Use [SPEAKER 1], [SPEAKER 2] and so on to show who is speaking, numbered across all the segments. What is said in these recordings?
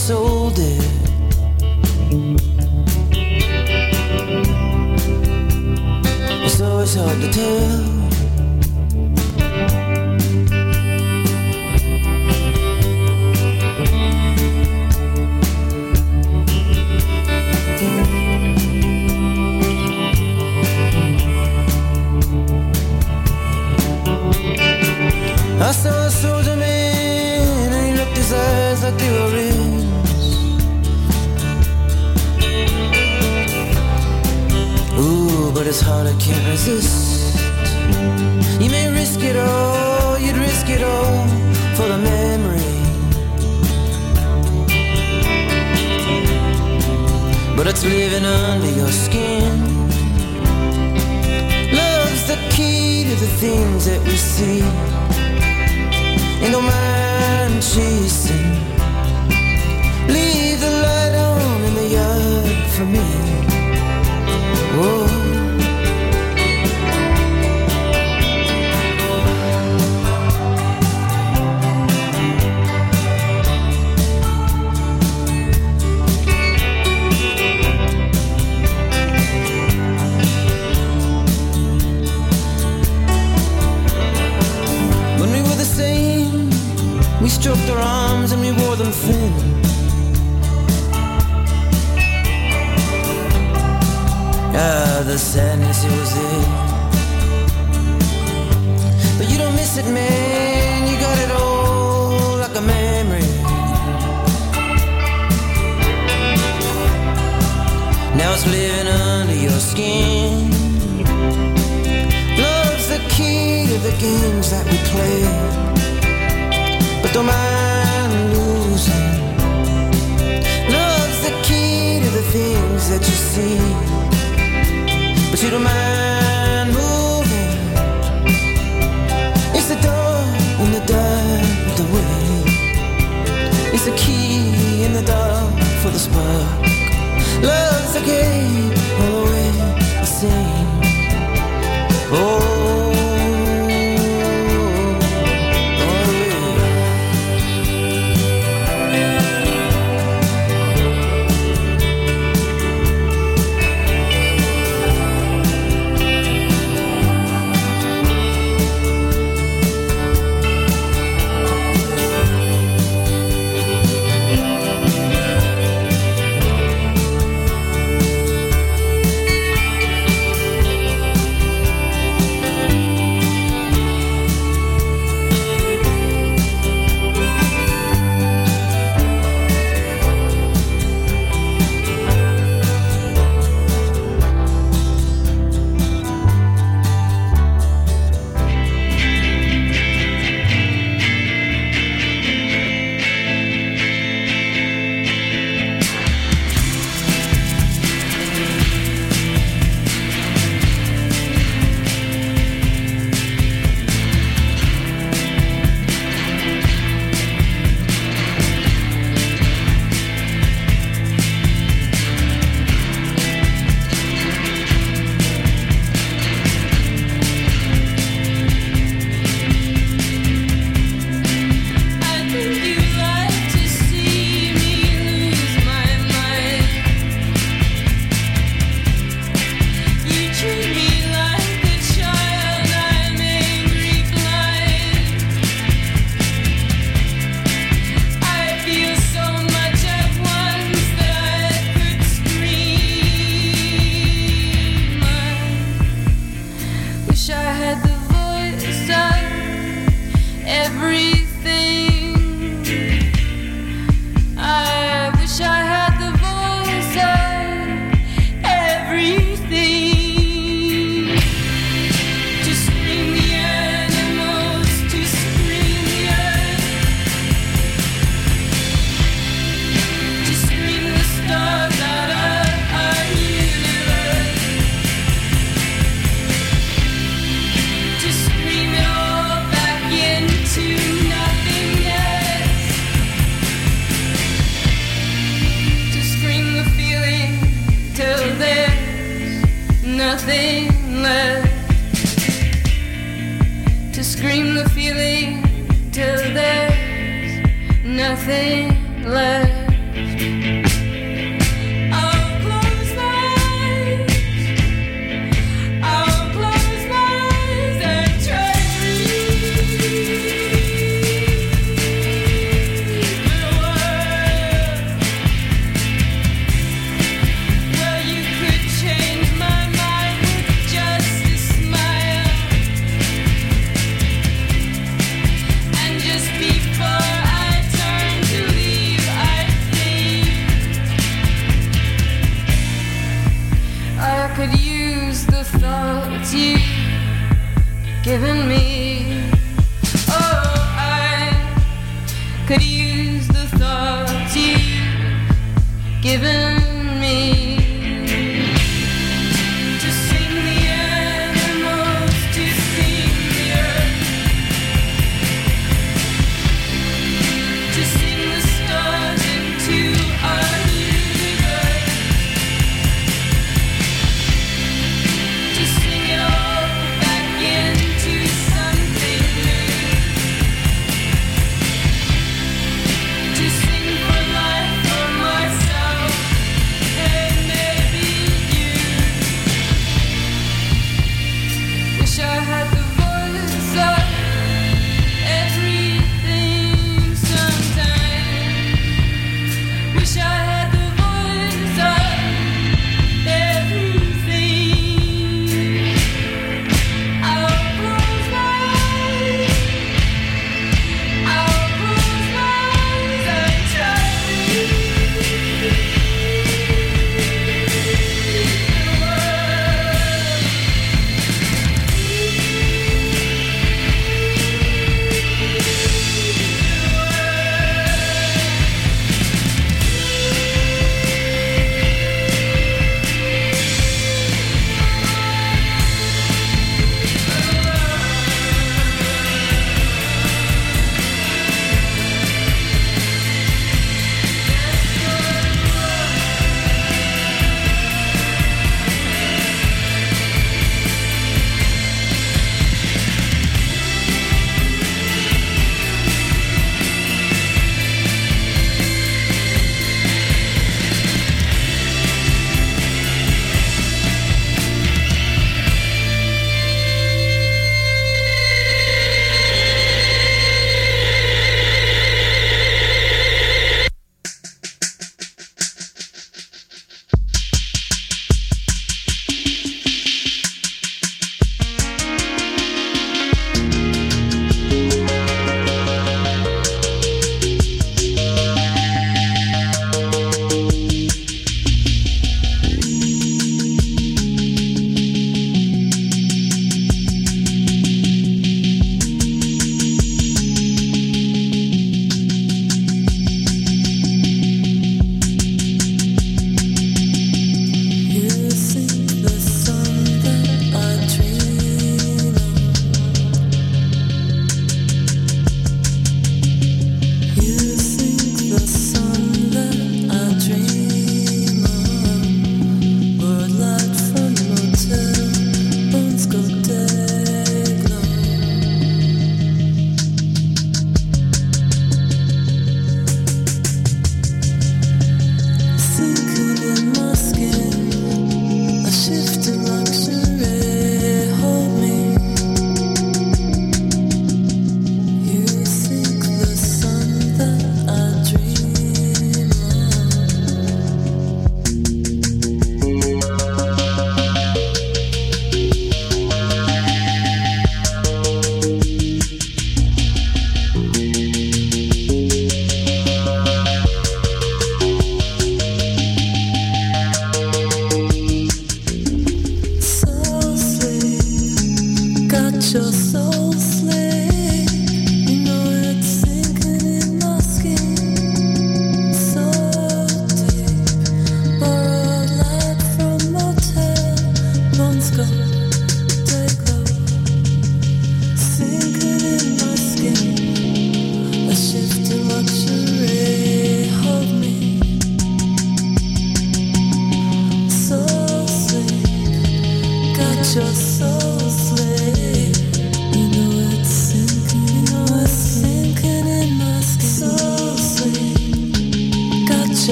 [SPEAKER 1] sold it. It's always hard to tell. His heart I can't resist. You may risk it all, you'd risk it all for the memory. But it's living under your skin. Love's the key to the things that we see. Ain't no mind chasing. Leave the light on in the yard for me. The sadness it was there. But you don't miss it, man. You got it all like a memory. Now it's living under your skin. Love's the key to the games that we play. But don't mind losing. Love's the key to the things that you see. But you don't mind moving. It's the door in the dark of the way. It's the key in the dark for the spark. Love's a game all the way the same. Oh,
[SPEAKER 2] could use the thoughts you've given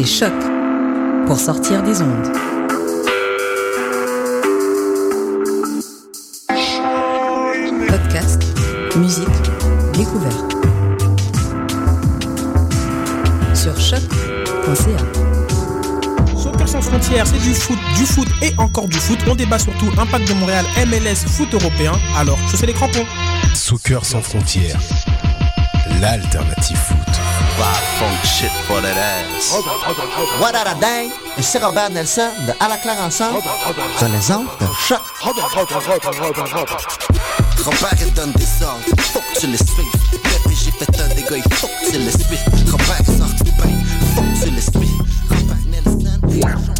[SPEAKER 3] C'était Choc pour sortir des ondes. Podcast, musique, découverte. Sur choc.ca.
[SPEAKER 4] Soccer sans frontières, c'est du foot, du foot et encore du foot. On débat surtout impact de Montréal, MLS, foot européen. Alors, chaussez les crampons.
[SPEAKER 5] Soccer sans frontières, l'alternative
[SPEAKER 6] funk shit for that ass.
[SPEAKER 7] What a day? Et c'est Robert Nelson de À la claire ensemble sur les ondes de choc.
[SPEAKER 6] Robert il donne des ordres, faut que tu les suives. Bébé, j'ai fait un dégât, il faut que tu les suives. Robert est sorti du pain, faut que tu les suives. Robert Nelson.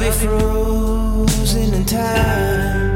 [SPEAKER 8] I'll be frozen in time.